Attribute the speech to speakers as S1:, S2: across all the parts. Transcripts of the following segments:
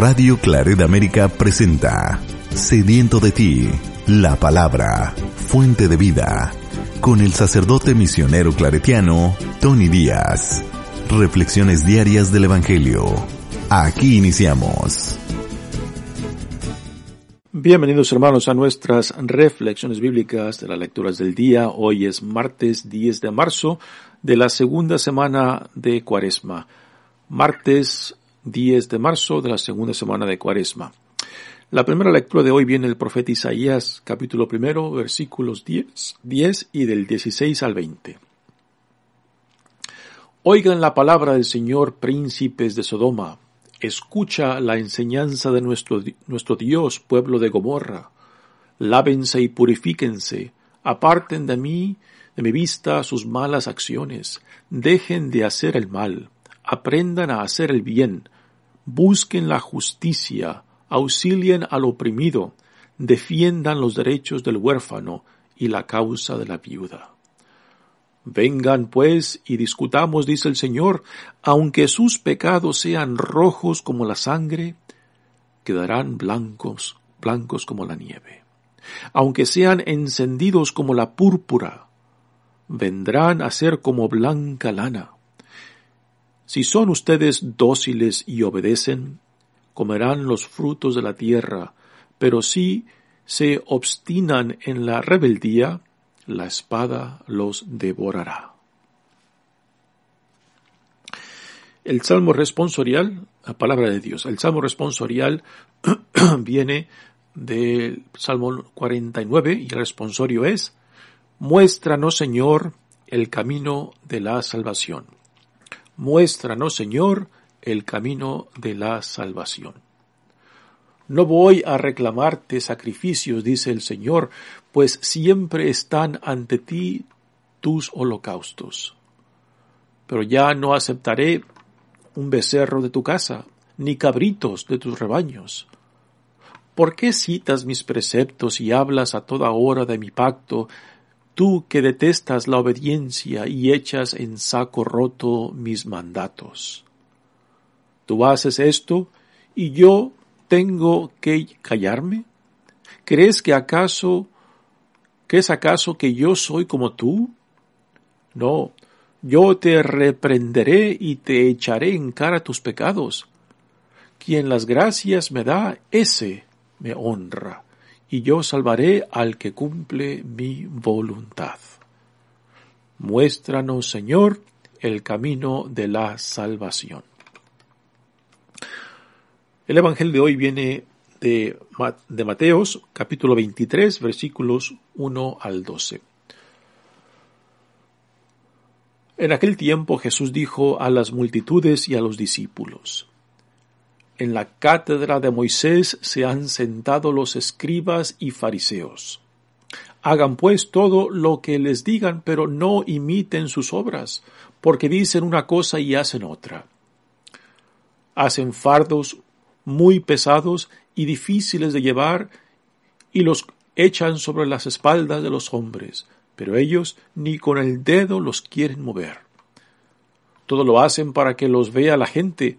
S1: Radio Claret América presenta Sediento de ti, la palabra, fuente de vida, con el sacerdote misionero claretiano Tony Díaz. Reflexiones diarias del Evangelio. Aquí iniciamos.
S2: Bienvenidos hermanos a nuestras reflexiones bíblicas de las lecturas del día. Hoy es martes 10 de marzo de la segunda semana de Cuaresma. Martes 10 de marzo de la segunda semana de Cuaresma. La primera lectura de hoy viene del profeta Isaías, capítulo primero, versículos 10, 10 y del 16 al 20. Oigan la palabra del Señor, príncipes de Sodoma. Escucha la enseñanza de nuestro, nuestro Dios, pueblo de Gomorra. Lávense y purifíquense. Aparten de mí, de mi vista, sus malas acciones. Dejen de hacer el mal. Aprendan a hacer el bien. Busquen la justicia. Auxilien al oprimido. Defiendan los derechos del huérfano y la causa de la viuda. Vengan pues y discutamos, dice el Señor, aunque sus pecados sean rojos como la sangre, quedarán blancos, blancos como la nieve. Aunque sean encendidos como la púrpura, vendrán a ser como blanca lana. Si son ustedes dóciles y obedecen, comerán los frutos de la tierra, pero si se obstinan en la rebeldía, la espada los devorará. El salmo responsorial, la palabra de Dios, el salmo responsorial viene del Salmo 49 y el responsorio es, Muéstranos, Señor, el camino de la salvación. Muéstranos, Señor, el camino de la salvación. No voy a reclamarte sacrificios, dice el Señor, pues siempre están ante ti tus holocaustos. Pero ya no aceptaré un becerro de tu casa, ni cabritos de tus rebaños. ¿Por qué citas mis preceptos y hablas a toda hora de mi pacto, tú que detestas la obediencia y echas en saco roto mis mandatos? Tú haces esto y yo tengo que callarme? ¿Crees que acaso, que es acaso que yo soy como tú? No, yo te reprenderé y te echaré en cara tus pecados. Quien las gracias me da, ese me honra, y yo salvaré al que cumple mi voluntad. Muéstranos, Señor, el camino de la salvación. El Evangelio de hoy viene de, Mateos, capítulo 23, versículos 1 al 12. En aquel tiempo Jesús dijo a las multitudes y a los discípulos, En la cátedra de Moisés se han sentado los escribas y fariseos. Hagan pues todo lo que les digan, pero no imiten sus obras, porque dicen una cosa y hacen otra. Hacen fardos muy pesados y difíciles de llevar, y los echan sobre las espaldas de los hombres, pero ellos ni con el dedo los quieren mover. Todo lo hacen para que los vea la gente,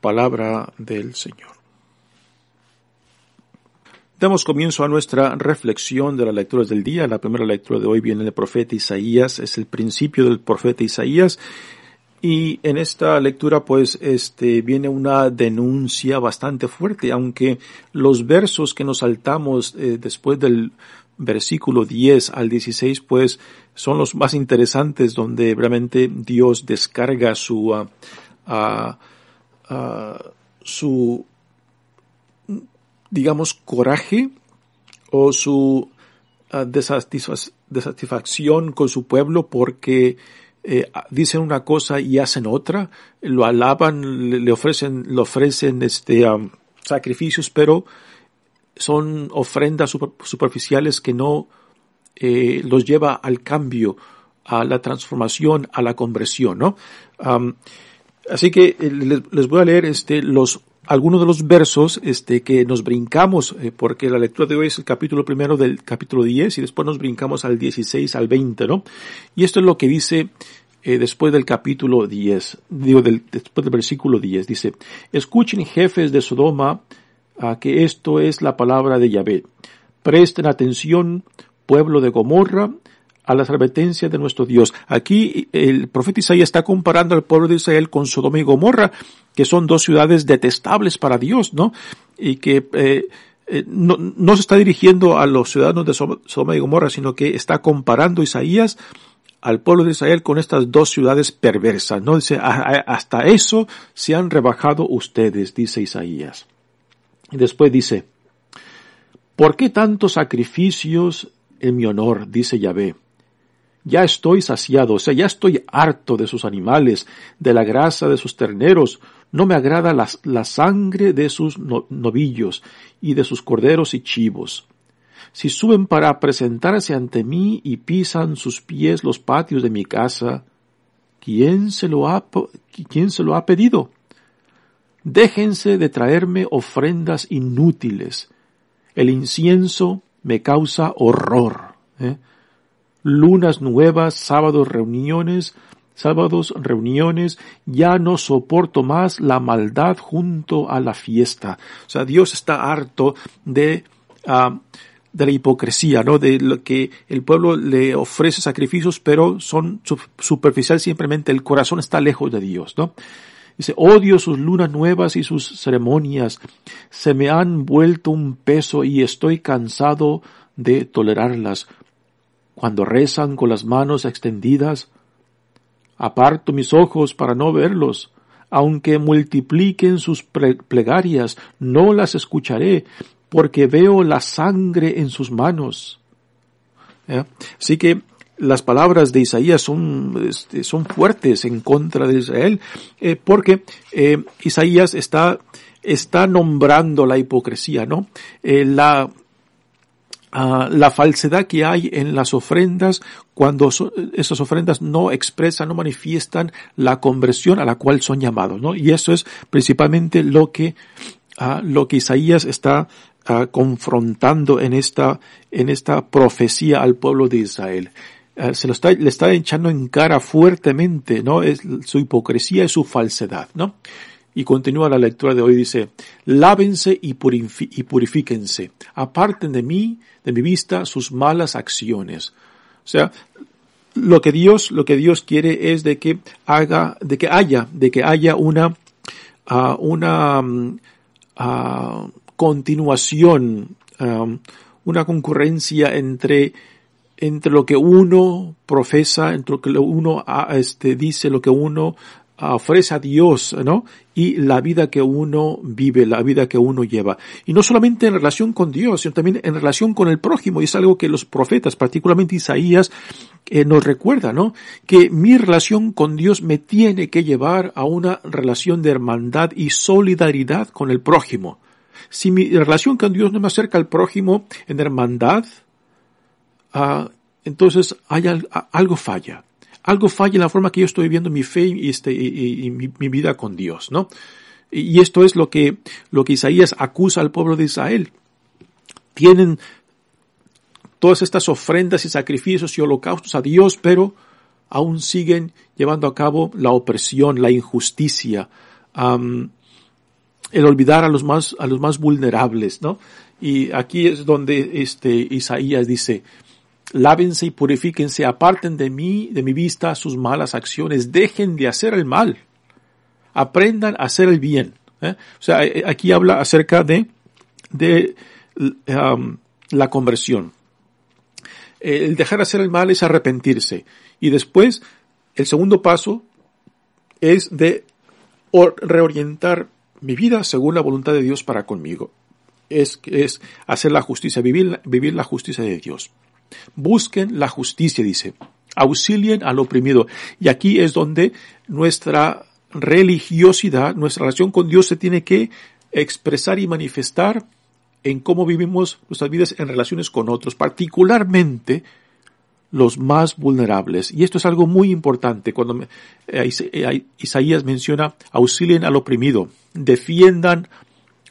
S2: Palabra del Señor. Damos comienzo a nuestra reflexión de las lecturas del día. La primera lectura de hoy viene del profeta Isaías, es el principio del profeta Isaías. Y en esta lectura pues este viene una denuncia bastante fuerte, aunque los versos que nos saltamos eh, después del versículo 10 al 16 pues son los más interesantes donde realmente Dios descarga su uh, su digamos, coraje o su desatisfacción con su pueblo porque eh, dicen una cosa y hacen otra, lo alaban, le, ofrecen, le ofrecen este, sacrificios, pero son ofrendas superficiales que no eh, los lleva al cambio, a la transformación, a la conversión, ¿no? Así que eh, les, voy a leer este, algunos de los versos este, que nos brincamos, eh, porque la lectura de hoy es el capítulo primero del capítulo 10 y después nos brincamos al 16 al 20, ¿no? Y esto es lo que dice eh, después del capítulo 10, digo, del, después del versículo 10, dice, escuchen jefes de Sodoma, a que esto es la palabra de Yahvé. Presten atención, pueblo de Gomorra, a las advertencias de nuestro Dios. Aquí el profeta Isaías está comparando al pueblo de Israel con Sodoma y Gomorra, que son dos ciudades detestables para Dios, ¿no? Y que eh, eh, no, no, se está dirigiendo a los ciudadanos de Sodoma y Gomorra, sino que está comparando Isaías al pueblo de Israel con estas dos ciudades perversas, ¿no? Dice, hasta eso se han rebajado ustedes, dice Isaías. Y después dice, ¿por qué tantos sacrificios en mi honor? dice Yahvé ya estoy saciado, o sea, ya estoy harto de sus animales, de la grasa de sus terneros, no me agrada la, la sangre de sus novillos y de sus corderos y chivos. Si suben para presentarse ante mí y pisan sus pies los patios de mi casa, ¿quién se lo ha, quién se lo ha pedido? Déjense de traerme ofrendas inútiles. El incienso me causa horror. ¿eh? Lunas nuevas, sábados reuniones, sábados reuniones, ya no soporto más la maldad junto a la fiesta. O sea, Dios está harto de, uh, de la hipocresía, ¿no? De lo que el pueblo le ofrece sacrificios, pero son superficial simplemente, el corazón está lejos de Dios, ¿no? Dice, odio sus lunas nuevas y sus ceremonias. Se me han vuelto un peso y estoy cansado de tolerarlas cuando rezan con las manos extendidas. Aparto mis ojos para no verlos. Aunque multipliquen sus plegarias, no las escucharé, porque veo la sangre en sus manos. Así que las palabras de Isaías son, este, son fuertes en contra de Israel, eh, porque eh, Isaías está, está nombrando la hipocresía, ¿no? Eh, la, la falsedad que hay en las ofrendas cuando esas ofrendas no expresan, no manifiestan la conversión a la cual son llamados, ¿no? Y eso es principalmente lo que, lo que Isaías está confrontando en esta, en esta profecía al pueblo de Israel. se lo está, le está echando en cara fuertemente, ¿no? Es su hipocresía y su falsedad, ¿no? Y continúa la lectura de hoy, dice, lávense y, y purifíquense, aparten de mí, de mi vista, sus malas acciones. O sea, lo que Dios, lo que Dios quiere es de que haga, de que haya, de que haya una, uh, una uh, continuación, um, una concurrencia entre entre lo que uno profesa, entre lo que uno este, dice, lo que uno ofrece a Dios, ¿no? Y la vida que uno vive, la vida que uno lleva. Y no solamente en relación con Dios, sino también en relación con el prójimo. Y es algo que los profetas, particularmente Isaías, eh, nos recuerda, ¿no? Que mi relación con Dios me tiene que llevar a una relación de hermandad y solidaridad con el prójimo. Si mi relación con Dios no me acerca al prójimo en hermandad, ah, entonces hay, algo falla algo falla en la forma que yo estoy viviendo mi fe y, este, y, mi, vida con Dios, ¿no? Y esto es lo que, lo que Isaías acusa al pueblo de Israel. Tienen todas estas ofrendas y sacrificios y holocaustos a Dios, pero aún siguen llevando a cabo la opresión, la injusticia, el olvidar a los más, a los más vulnerables, ¿no? Y aquí es donde este Isaías dice, lávense y purifíquense, aparten de mí, de mi vista sus malas acciones, dejen de hacer el mal, aprendan a hacer el bien. ¿eh? O sea, eh, aquí habla acerca de, um, la conversión. El dejar de hacer el mal es arrepentirse. Y después, el segundo paso es de reorientar mi vida según la voluntad de Dios para conmigo. Es, es hacer la justicia, vivir la justicia de Dios. Busquen la justicia, dice. Auxilien al oprimido. Y aquí es donde nuestra religiosidad, nuestra relación con Dios se tiene que expresar y manifestar en cómo vivimos nuestras vidas en relaciones con otros, particularmente los más vulnerables. Y esto es algo muy importante cuando eh, eh, Isaías menciona auxilien al oprimido, defiendan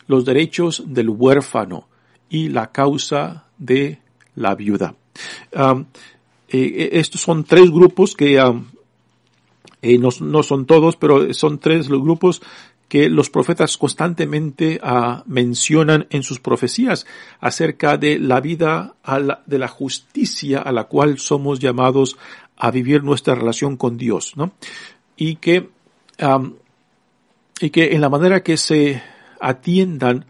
S2: los derechos del huérfano y la causa de la viuda. Um, eh, estos son tres grupos que um, no, no, son todos, pero son tres los grupos que los profetas constantemente uh, mencionan en sus profecías acerca de la vida de la justicia a la cual somos llamados a vivir nuestra relación con Dios, ¿no? Y que, y que en la manera que se atiendan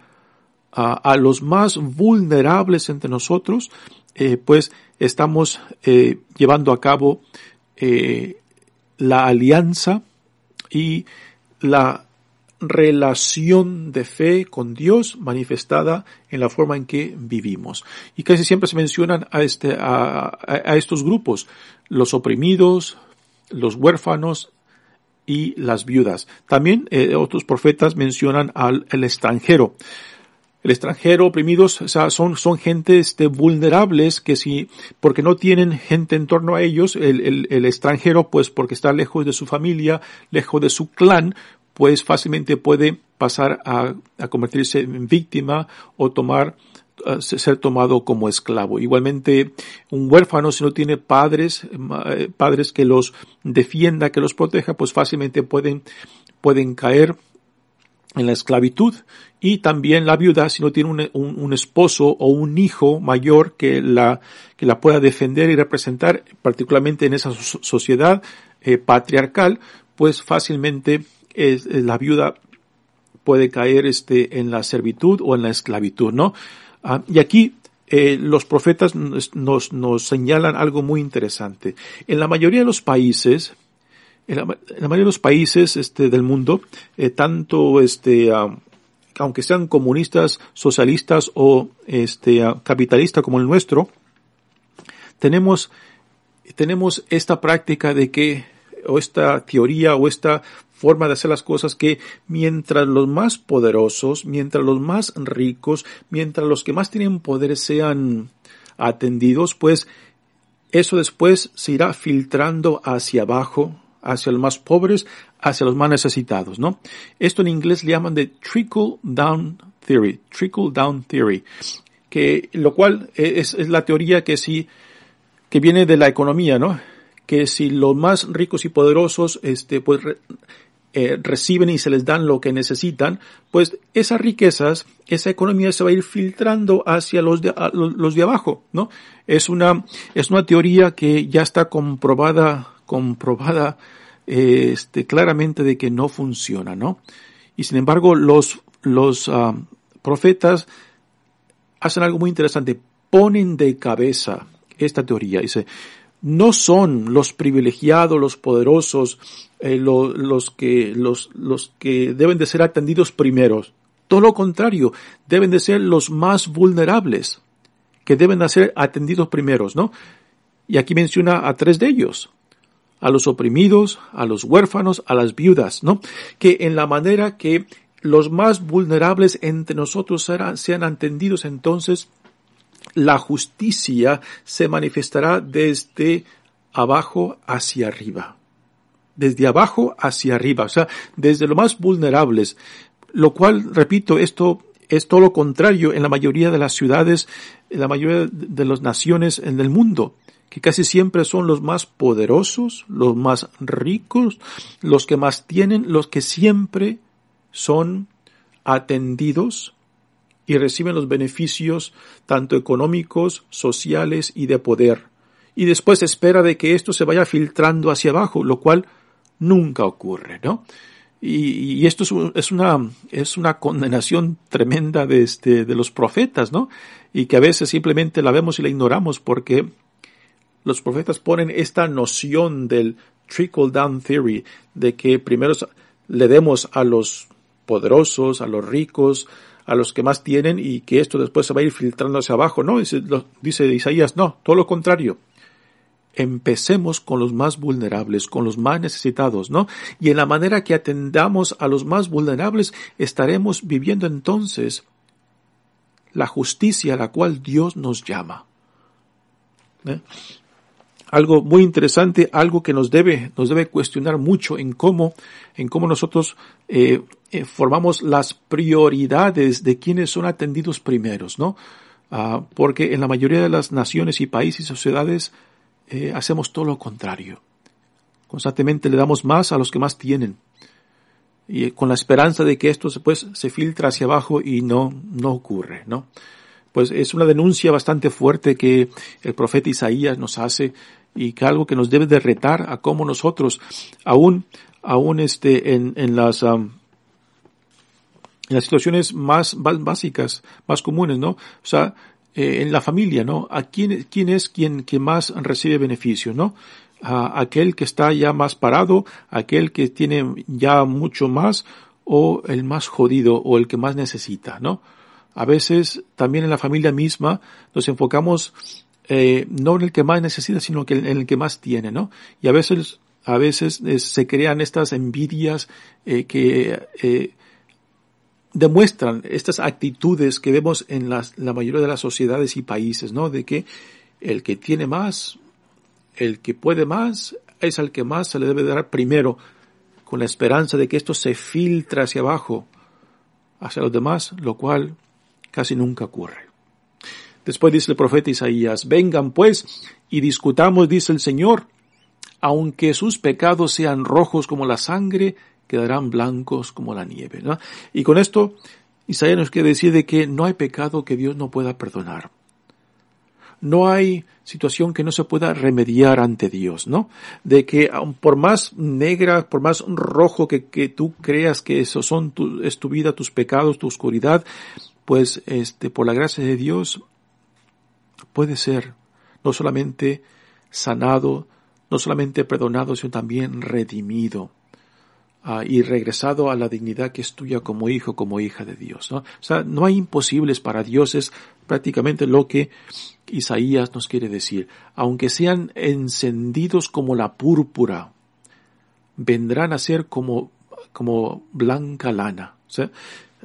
S2: a los más vulnerables entre nosotros, eh, pues estamos eh, llevando a cabo eh, la alianza y la relación de fe con Dios manifestada en la forma en que vivimos. Y casi siempre se mencionan a, este, a, estos grupos, los oprimidos, los huérfanos y las viudas. También otros profetas mencionan al el extranjero el extranjero oprimidos, o sea, son, son gente este, vulnerables que si, porque no tienen gente en torno a ellos, el, el, el extranjero, pues porque está lejos de su familia, lejos de su clan, pues fácilmente puede pasar a, a convertirse en víctima o tomar ser tomado como esclavo. Igualmente, un huérfano, si no tiene padres, eh, padres que los defienda, que los proteja, pues fácilmente pueden, pueden caer en la esclavitud y también la viuda si no tiene un, esposo o un hijo mayor que la, que la pueda defender y representar, particularmente en esa sociedad eh, patriarcal, pues fácilmente la viuda puede caer este, en la servitud o en la esclavitud, ¿no? Ah, y aquí eh, los profetas nos, nos señalan algo muy interesante. En la mayoría de los países, en la, mayoría de los países este, del mundo, eh, tanto este, aunque sean comunistas, socialistas o este, capitalistas como el nuestro, tenemos, tenemos esta práctica de que, o esta teoría o esta forma de hacer las cosas que mientras los más poderosos, mientras los más ricos, mientras los que más tienen poder sean atendidos, pues eso después se irá filtrando hacia abajo hacia los más pobres, hacia los más necesitados, ¿no? Esto en inglés llaman de trickle down theory, trickle down theory, que lo cual es, es la teoría que sí, que viene de la economía, ¿no? Que si los más ricos y poderosos, este, pues, eh, reciben y se les dan lo que necesitan, pues esas riquezas, esa economía se va a ir filtrando hacia los de, los de abajo, ¿no? Es una, es una teoría que ya está comprobada comprobada este, claramente de que no funciona, ¿no? Y sin embargo, los, los ah, profetas hacen algo muy interesante, ponen de cabeza esta teoría. Dice, no son los privilegiados, los poderosos, eh, los, que, los, los que deben de ser atendidos primeros. Todo lo contrario, deben de ser los más vulnerables, que deben de ser atendidos primeros, ¿no? Y aquí menciona a tres de ellos a los oprimidos, a los huérfanos, a las viudas, ¿no? Que en la manera que los más vulnerables entre nosotros sean entendidos, entonces la justicia se manifestará desde abajo hacia arriba. Desde abajo hacia arriba, o sea, desde los más vulnerables. lo cual, repito, esto es todo lo contrario en la mayoría de las ciudades, en la mayoría de las naciones en el mundo, que casi siempre son los más poderosos, los más ricos, los que más tienen, los que siempre son atendidos y reciben los beneficios tanto económicos, sociales y de poder. Y después espera de que esto se vaya filtrando hacia abajo, lo cual nunca ocurre, ¿no? Y, esto es, una, es una condenación tremenda de, este, de los profetas, ¿no? Y que a veces simplemente la vemos y la ignoramos porque los profetas ponen esta noción del trickle down theory, de que primero le demos a los poderosos, a los ricos, a los que más tienen y que esto después se va a ir filtrando hacia abajo. No, dice, Isaías, no, todo lo contrario empecemos con los más vulnerables, con los más necesitados, ¿no? Y en la manera que atendamos a los más vulnerables, estaremos viviendo entonces la justicia a la cual Dios nos llama. ¿Eh? Algo muy interesante, algo que nos debe, nos debe cuestionar mucho en cómo, en cómo nosotros eh, eh, formamos las prioridades de quienes son atendidos primeros, ¿no? Ah, porque en la mayoría de las naciones y países y sociedades eh, hacemos todo lo contrario. Constantemente le damos más a los que más tienen. Y eh, con la esperanza de que esto pues, se filtra hacia abajo y no, no ocurre, ¿no? Pues es una denuncia bastante fuerte que el profeta Isaías nos hace y que algo que nos debe de retar a cómo nosotros, aún, aún este, en, en las, en las situaciones más, básicas, más comunes, ¿no? O sea, eh, en la familia, ¿no? ¿A quién, quién es quien que más recibe beneficios, ¿no? A aquel que está ya más parado, aquel que tiene ya mucho más, o el más jodido, o el que más necesita, ¿no? A veces también en la familia misma nos enfocamos eh, no en el que más necesita, sino que en el que más tiene, ¿no? Y a veces, a veces eh, se crean estas envidias eh, que eh, demuestran estas actitudes que vemos en la mayoría de las sociedades y países, ¿no? De que el que tiene más, el que puede más, es al que más se le debe dar primero, con la esperanza de que esto se filtre hacia abajo, hacia los demás, lo cual casi nunca ocurre. Después dice el profeta Isaías, vengan pues y discutamos, dice el Señor, aunque sus pecados sean rojos como la sangre, quedarán blancos como la nieve. ¿no? Y con esto, Isaías nos quiere decir de que no hay pecado que Dios no pueda perdonar. No hay situación que no se pueda remediar ante Dios, ¿no? De que por más negra, por más rojo que, que tú creas que eso son tu, es tu vida, tus pecados, tu oscuridad, pues este, por la gracia de Dios puede ser no solamente sanado, no solamente perdonado, sino también redimido. Ah, y regresado a la dignidad que es tuya como hijo, como hija de Dios. ¿no? O sea, no hay imposibles para Dios, es prácticamente lo que Isaías nos quiere decir. Aunque sean encendidos como la púrpura, vendrán a ser como, como blanca lana.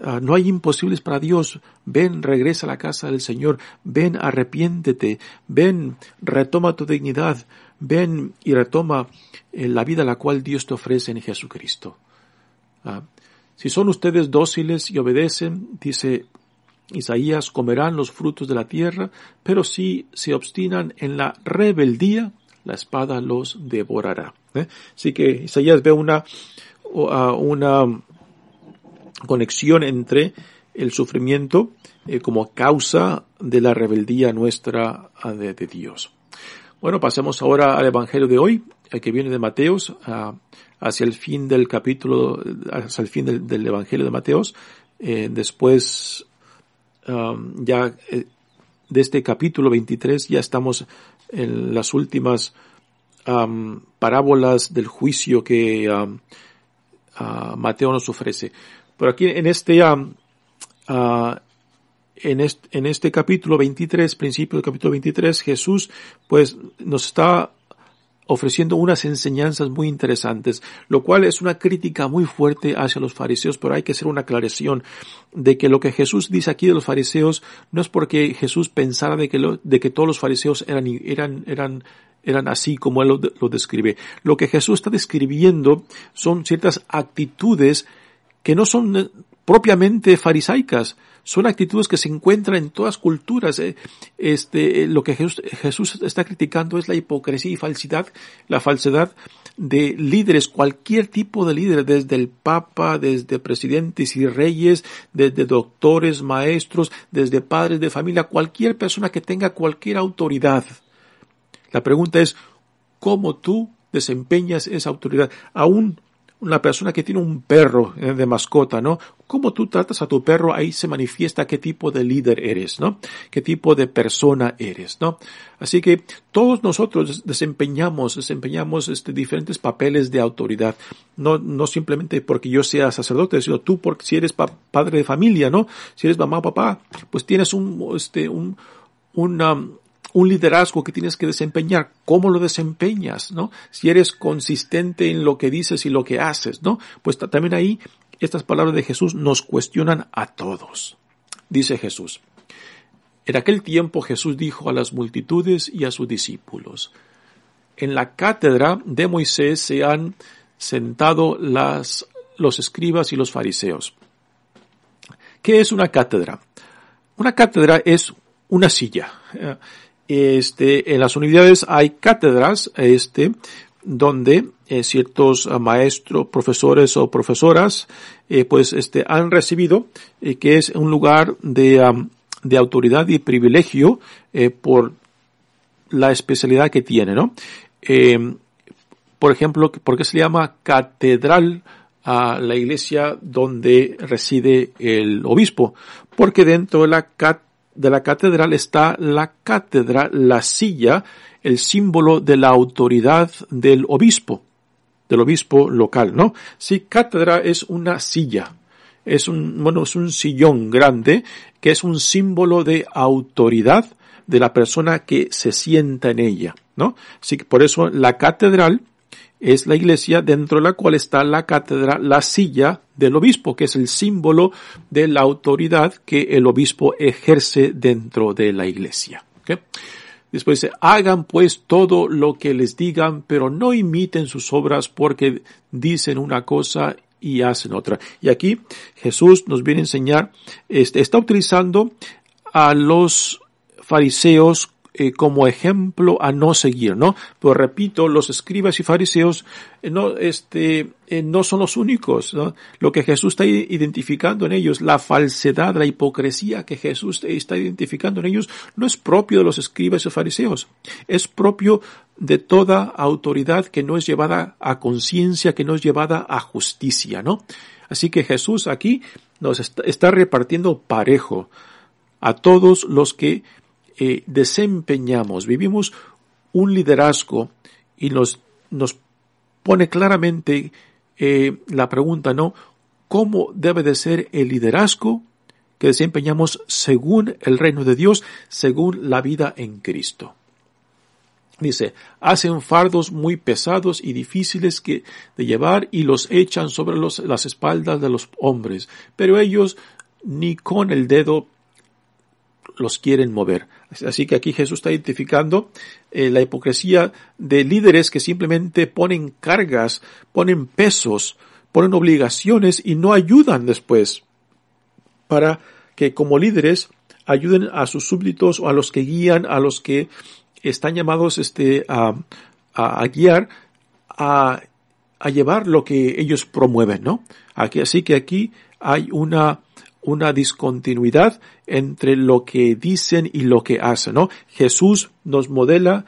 S2: Ah, no hay imposibles para Dios. Ven, regresa a la casa del Señor. Ven, arrepiéntete. Ven, retoma tu dignidad ven y retoma eh, la vida la cual Dios te ofrece en Jesucristo. Ah, si son ustedes dóciles y obedecen, dice Isaías, comerán los frutos de la tierra, pero si se obstinan en la rebeldía, la espada los devorará. ¿eh? Así que Isaías ve una, una conexión entre el sufrimiento eh, como causa de la rebeldía nuestra ah, de Dios. Bueno, pasemos ahora al Evangelio de hoy, el que viene de Mateos, hacia el fin del capítulo, hacia el fin del, Evangelio de Mateos. Eh, después, ya eh, de este capítulo 23, ya estamos en las últimas parábolas del juicio que um, Mateo nos ofrece. Pero aquí en este, uh, en este, capítulo 23, principio del capítulo 23, Jesús pues nos está ofreciendo unas enseñanzas muy interesantes, lo cual es una crítica muy fuerte hacia los fariseos, pero hay que hacer una aclaración de que lo que Jesús dice aquí de los fariseos no es porque Jesús pensara de que, de que todos los fariseos eran, eran, eran, eran así como él lo describe. Lo que Jesús está describiendo son ciertas actitudes que no son propiamente farisaicas. Son actitudes que se encuentran en todas culturas. Eh, este, eh, lo que Jesús, Jesús está criticando es la hipocresía y falsidad, la falsedad de líderes, cualquier tipo de líder, desde el Papa, desde presidentes y reyes, desde doctores, maestros, desde padres de familia, cualquier persona que tenga cualquier autoridad. La pregunta es, ¿cómo tú desempeñas esa autoridad? Aún una persona que tiene un perro eh, de mascota, ¿no? Cómo tú tratas a tu perro, ahí se manifiesta qué tipo de líder eres, ¿no? Qué tipo de persona eres, ¿no? Así que todos nosotros desempeñamos, desempeñamos este, diferentes papeles de autoridad. No, no simplemente porque yo sea sacerdote, sino tú porque si eres padre de familia, ¿no? Si eres mamá, papá, pues tienes un, este, un, una, un liderazgo que tienes que desempeñar, cómo lo desempeñas, ¿no? Si eres consistente en lo que dices y lo que haces, ¿no? Pues también ahí estas palabras de Jesús nos cuestionan a todos. Dice Jesús. En aquel tiempo Jesús dijo a las multitudes y a sus discípulos, en la cátedra de Moisés se han sentado las, los escribas y los fariseos. ¿Qué es una cátedra? Una cátedra es una silla. Este, en las unidades hay cátedras, este, donde eh, ciertos maestros, profesores o profesoras, eh, pues, este, han recibido, eh, que es un lugar de, de autoridad y privilegio por la especialidad que tiene, ¿no? por ejemplo, ¿por qué se llama catedral a la iglesia donde reside el obispo? Porque dentro de la catedral de la catedral está la cátedra, la silla, el símbolo de la autoridad del obispo, del obispo local, ¿no? Sí, cátedra es una silla, es un, bueno, es un sillón grande que es un símbolo de autoridad de la persona que se sienta en ella, ¿no? Así que por eso la catedral es la iglesia dentro de la cual está la cátedra, la silla del obispo, que es el símbolo de la autoridad que el obispo ejerce dentro de la iglesia. Después dice, hagan pues todo lo que les digan, pero no imiten sus obras porque dicen una cosa y hacen otra. Y aquí Jesús nos viene a enseñar, este, está utilizando a los fariseos eh, como ejemplo a no seguir, ¿no? Pero repito, los escribas y fariseos eh, no, este, eh, no son los únicos, ¿no? Lo que Jesús está identificando en ellos, la falsedad, la hipocresía que Jesús está identificando en ellos, no es propio de los escribas y fariseos, es propio de toda autoridad que no es llevada a conciencia, que no es llevada a justicia, ¿no? Así que Jesús aquí nos está repartiendo parejo a todos los que eh, desempeñamos, vivimos un liderazgo y nos, nos pone claramente eh, la pregunta, ¿no? ¿Cómo debe de ser el liderazgo que desempeñamos según el reino de Dios, según la vida en Cristo? Dice, hacen fardos muy pesados y difíciles que, de llevar y los echan sobre los, las espaldas de los hombres, pero ellos ni con el dedo los quieren mover. Así que aquí Jesús está identificando eh, la hipocresía de líderes que simplemente ponen cargas, ponen pesos, ponen obligaciones y no ayudan después para que como líderes ayuden a sus súbditos o a los que guían, a los que están llamados este, a, a, guiar, a, a, llevar lo que ellos promueven, ¿no? Aquí, así que aquí hay una una discontinuidad entre lo que dicen y lo que hacen, ¿no? Jesús nos modela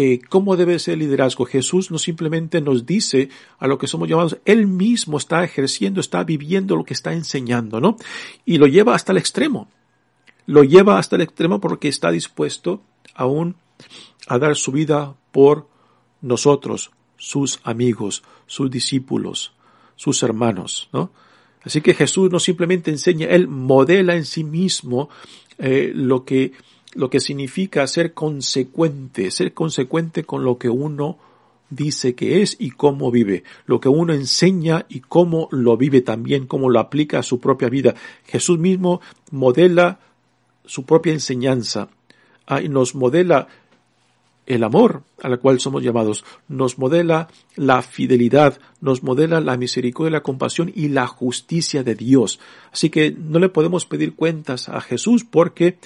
S2: eh, cómo debe ser el liderazgo. Jesús no simplemente nos dice a lo que somos llamados, Él mismo está ejerciendo, está viviendo lo que está enseñando, ¿no? Y lo lleva hasta el extremo. Lo lleva hasta el extremo porque está dispuesto aún a dar su vida por nosotros, sus amigos, sus discípulos, sus hermanos, ¿no? Así que Jesús no simplemente enseña, Él modela en sí mismo eh, lo, que, lo que significa ser consecuente, ser consecuente con lo que uno dice que es y cómo vive, lo que uno enseña y cómo lo vive también, cómo lo aplica a su propia vida. Jesús mismo modela su propia enseñanza ah, y nos modela el amor al cual somos llamados, nos modela la fidelidad, nos modela la misericordia, la compasión y la justicia de Dios. Así que no le podemos pedir cuentas a Jesús porque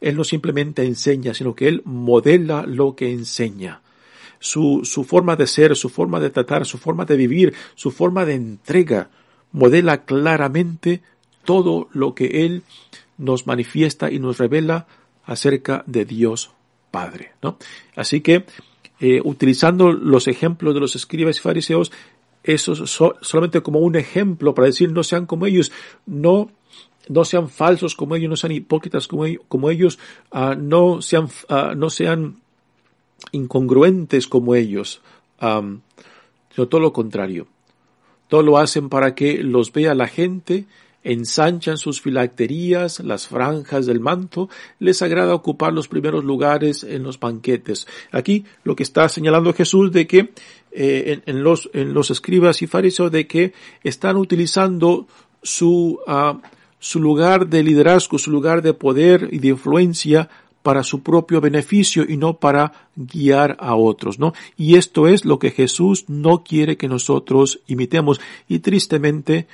S2: Él no simplemente enseña, sino que Él modela lo que enseña. Su, su forma de ser, su forma de tratar, su forma de vivir, su forma de entrega, modela claramente todo lo que Él nos manifiesta y nos revela acerca de Dios Padre. ¿no? Así que, eh, utilizando los ejemplos de los escribas y fariseos, eso es solamente como un ejemplo para decir no sean como ellos, no no sean falsos como ellos, no sean hipócritas como ellos, como ellos uh, no sean uh, no sean incongruentes como ellos, sino todo lo contrario. Todo lo hacen para que los vea la gente ensanchan sus filacterías, las franjas del manto, les agrada ocupar los primeros lugares en los banquetes. Aquí lo que está señalando Jesús de que eh, en, los, en los escribas y fariseos de que están utilizando su, uh, su lugar de liderazgo, su lugar de poder y de influencia para su propio beneficio y no para guiar a otros, ¿no? Y esto es lo que Jesús no quiere que nosotros imitemos. Y tristemente,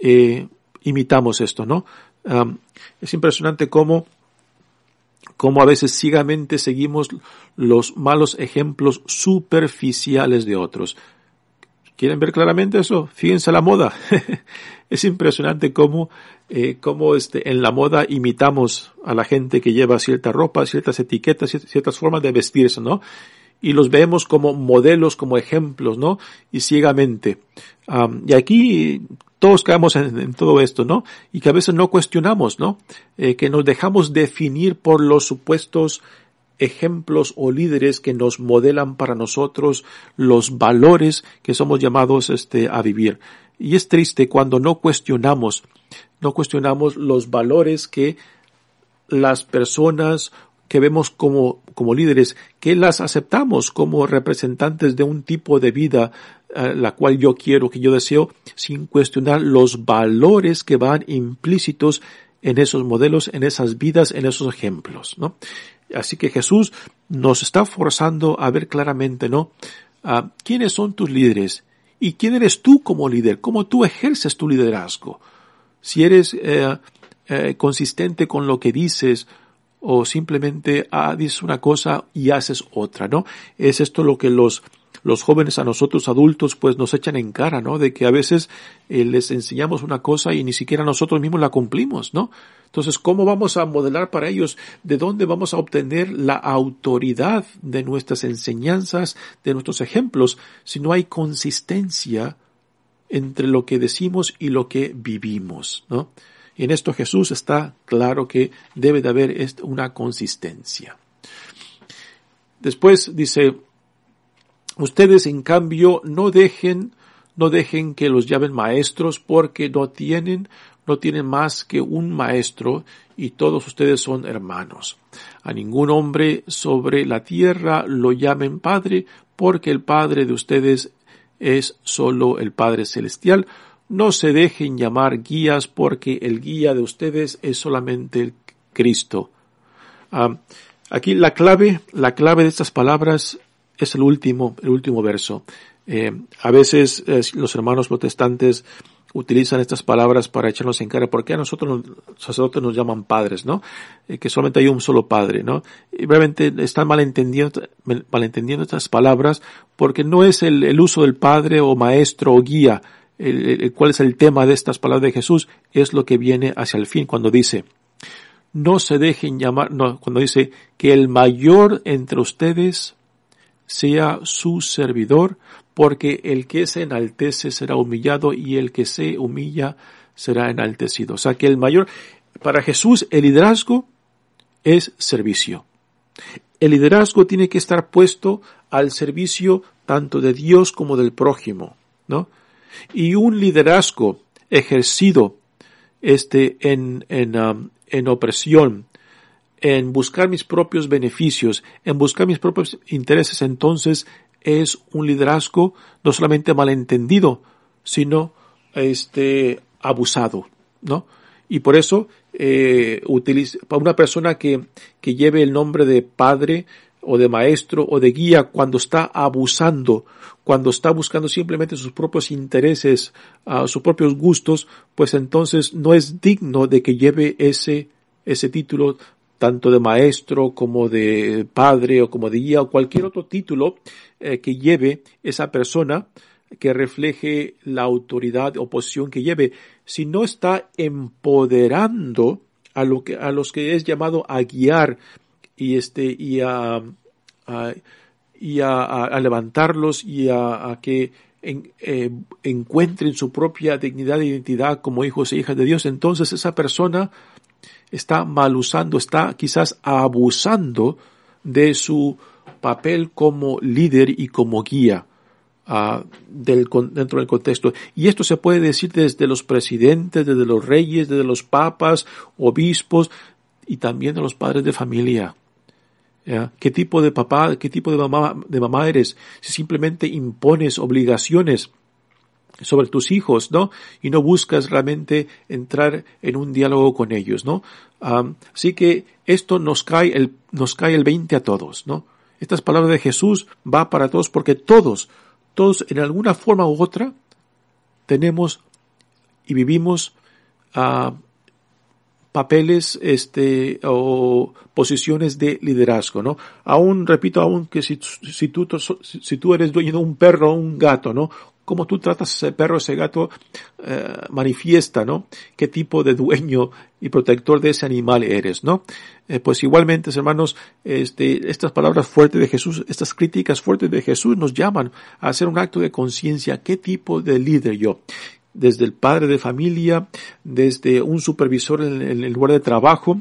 S2: eh, imitamos esto, ¿no? es impresionante cómo, cómo a veces ciegamente seguimos los malos ejemplos superficiales de otros. ¿Quieren ver claramente eso? Fíjense la moda. es impresionante cómo, eh, cómo este, en la moda imitamos a la gente que lleva cierta ropa, ciertas etiquetas, ciertas formas de vestirse, ¿no? Y los vemos como modelos, como ejemplos, ¿no? Y ciegamente. Y aquí todos caemos en, todo esto, ¿no? Y que a veces no cuestionamos, ¿no? Eh, que nos dejamos definir por los supuestos ejemplos o líderes que nos modelan para nosotros los valores que somos llamados este, a vivir. Y es triste cuando no cuestionamos, no cuestionamos los valores que las personas que vemos como, como líderes, que las aceptamos como representantes de un tipo de vida eh, la cual yo quiero, que yo deseo, sin cuestionar los valores que van implícitos en esos modelos, en esas vidas, en esos ejemplos, ¿no? Así que Jesús nos está forzando a ver claramente, ¿no? Uh, ¿Quiénes son tus líderes? ¿Y quién eres tú como líder? ¿Cómo tú ejerces tu liderazgo? Si eres eh, eh, consistente con lo que dices, o simplemente ah, dices una cosa y haces otra, ¿no? Es esto lo que los los jóvenes a nosotros adultos pues nos echan en cara, ¿no? De que a veces eh, les enseñamos una cosa y ni siquiera nosotros mismos la cumplimos, ¿no? Entonces, ¿cómo vamos a modelar para ellos? ¿De dónde vamos a obtener la autoridad de nuestras enseñanzas, de nuestros ejemplos, si no hay consistencia entre lo que decimos y lo que vivimos, ¿no? Y en esto Jesús está claro que debe de haber una consistencia. Después dice, ustedes en cambio no dejen, no dejen que los llamen maestros porque no tienen, no tienen más que un maestro y todos ustedes son hermanos. A ningún hombre sobre la tierra lo llamen padre porque el padre de ustedes es solo el Padre Celestial, no se dejen llamar guías porque el guía de ustedes es solamente el Cristo. Ah, aquí la clave, la clave de estas palabras es el último, el último verso. Eh, a veces los hermanos protestantes utilizan estas palabras para echarnos en cara. ¿Por qué a nosotros los sacerdotes nos llaman padres, no? Eh, que solamente hay un solo padre, ¿no? Y realmente están malentendiendo, malentendiendo estas palabras porque no es el uso del padre o maestro o guía el, cuál es el tema de estas palabras de Jesús, es lo que viene hacia el fin cuando dice, no se dejen llamar, no, cuando dice que el mayor entre ustedes sea su servidor, porque el que se enaltece será humillado y el que se humilla será enaltecido. O sea que el mayor, para Jesús el liderazgo es servicio. El liderazgo tiene que estar puesto al servicio tanto de Dios como del prójimo, ¿no? Y un liderazgo ejercido este, en, en, um, en opresión, en buscar mis propios beneficios, en buscar mis propios intereses, entonces es un liderazgo no solamente malentendido, sino este abusado, ¿no? Y por eso eh, utiliza, para una persona que, que lleve el nombre de padre o de maestro o de guía cuando está abusando, cuando está buscando simplemente sus propios intereses, a sus propios gustos, pues entonces no es digno de que lleve ese, ese título tanto de maestro como de padre o como de guía o cualquier otro título eh, que lleve esa persona que refleje la autoridad o posición que lleve, si no está empoderando a, lo que, a los que es llamado a guiar y este y a, y a, levantarlos y a, que eh, encuentren su propia dignidad e identidad como hijos e hijas de Dios, entonces esa persona está mal usando, está quizás abusando de su papel como líder y como guía uh, del, dentro del contexto. Y esto se puede decir desde los presidentes, desde los reyes, desde los papas, obispos y también de los padres de familia. ¿Qué tipo de papá, qué tipo de mamá, de mamá eres? Si simplemente impones obligaciones sobre tus hijos, ¿no? Y no buscas realmente entrar en un diálogo con ellos, ¿no? así que esto nos cae el, nos cae el 20 a todos, ¿no? Estas palabras de Jesús va para todos porque todos, todos en alguna forma u otra tenemos y vivimos a papeles este o posiciones de liderazgo, ¿no? Aún repito, aún que si, si tú si tú eres dueño de un perro o un gato, ¿no? Cómo tú tratas a ese perro, ese gato, eh, manifiesta, ¿no? Qué tipo de dueño y protector de ese animal eres, ¿no? Eh, pues igualmente, hermanos, este, estas palabras fuertes de Jesús, estas críticas fuertes de Jesús nos llaman a hacer un acto de conciencia. ¿Qué tipo de líder yo? Desde el padre de familia, desde un supervisor en, el lugar de trabajo,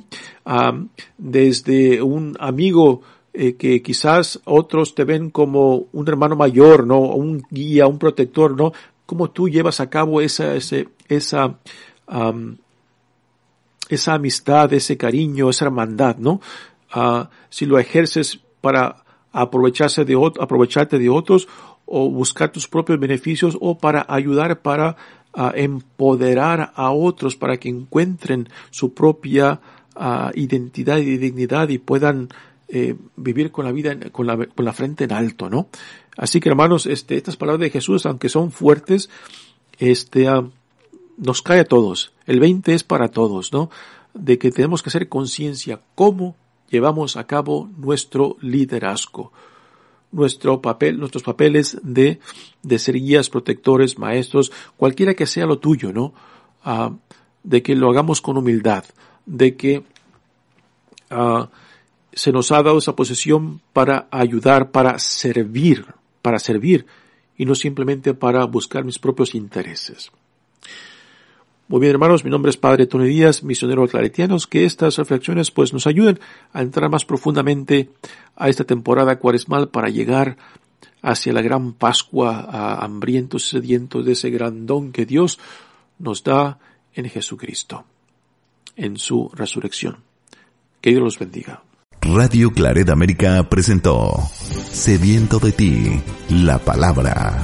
S2: desde un amigo eh, que quizás otros te ven como un hermano mayor, ¿no? Un guía, un protector, ¿no? ¿Cómo tú llevas a cabo esa, ese, esa, esa amistad, ese cariño, esa hermandad, ¿no? Ah, si lo ejerces para aprovecharse de aprovecharte de otros o buscar tus propios beneficios o para ayudar para a empoderar a otros para que encuentren su propia ah, identidad y dignidad y puedan eh, vivir con la vida con la, con la frente en alto, ¿no? Así que hermanos, este, estas palabras de Jesús, aunque son fuertes, este, ah, nos cae a todos. El 20 es para todos, ¿no? De que tenemos que hacer conciencia cómo llevamos a cabo nuestro liderazgo nuestro papel, nuestros papeles de, de ser guías, protectores, maestros, cualquiera que sea lo tuyo, ¿no? Ah, de que lo hagamos con humildad, de que ah, se nos ha dado esa posición para ayudar, para servir, para servir, y no simplemente para buscar mis propios intereses. Muy bien, hermanos, mi nombre es Padre Tony Díaz, misionero claretianos, que estas reflexiones pues nos ayuden a entrar más profundamente a esta temporada cuaresmal para llegar hacia la gran Pascua a hambrientos y sedientos de ese gran don que Dios nos da en Jesucristo, en su resurrección. Que Dios los bendiga.
S1: Radio Claret América presentó Sediento de ti, la palabra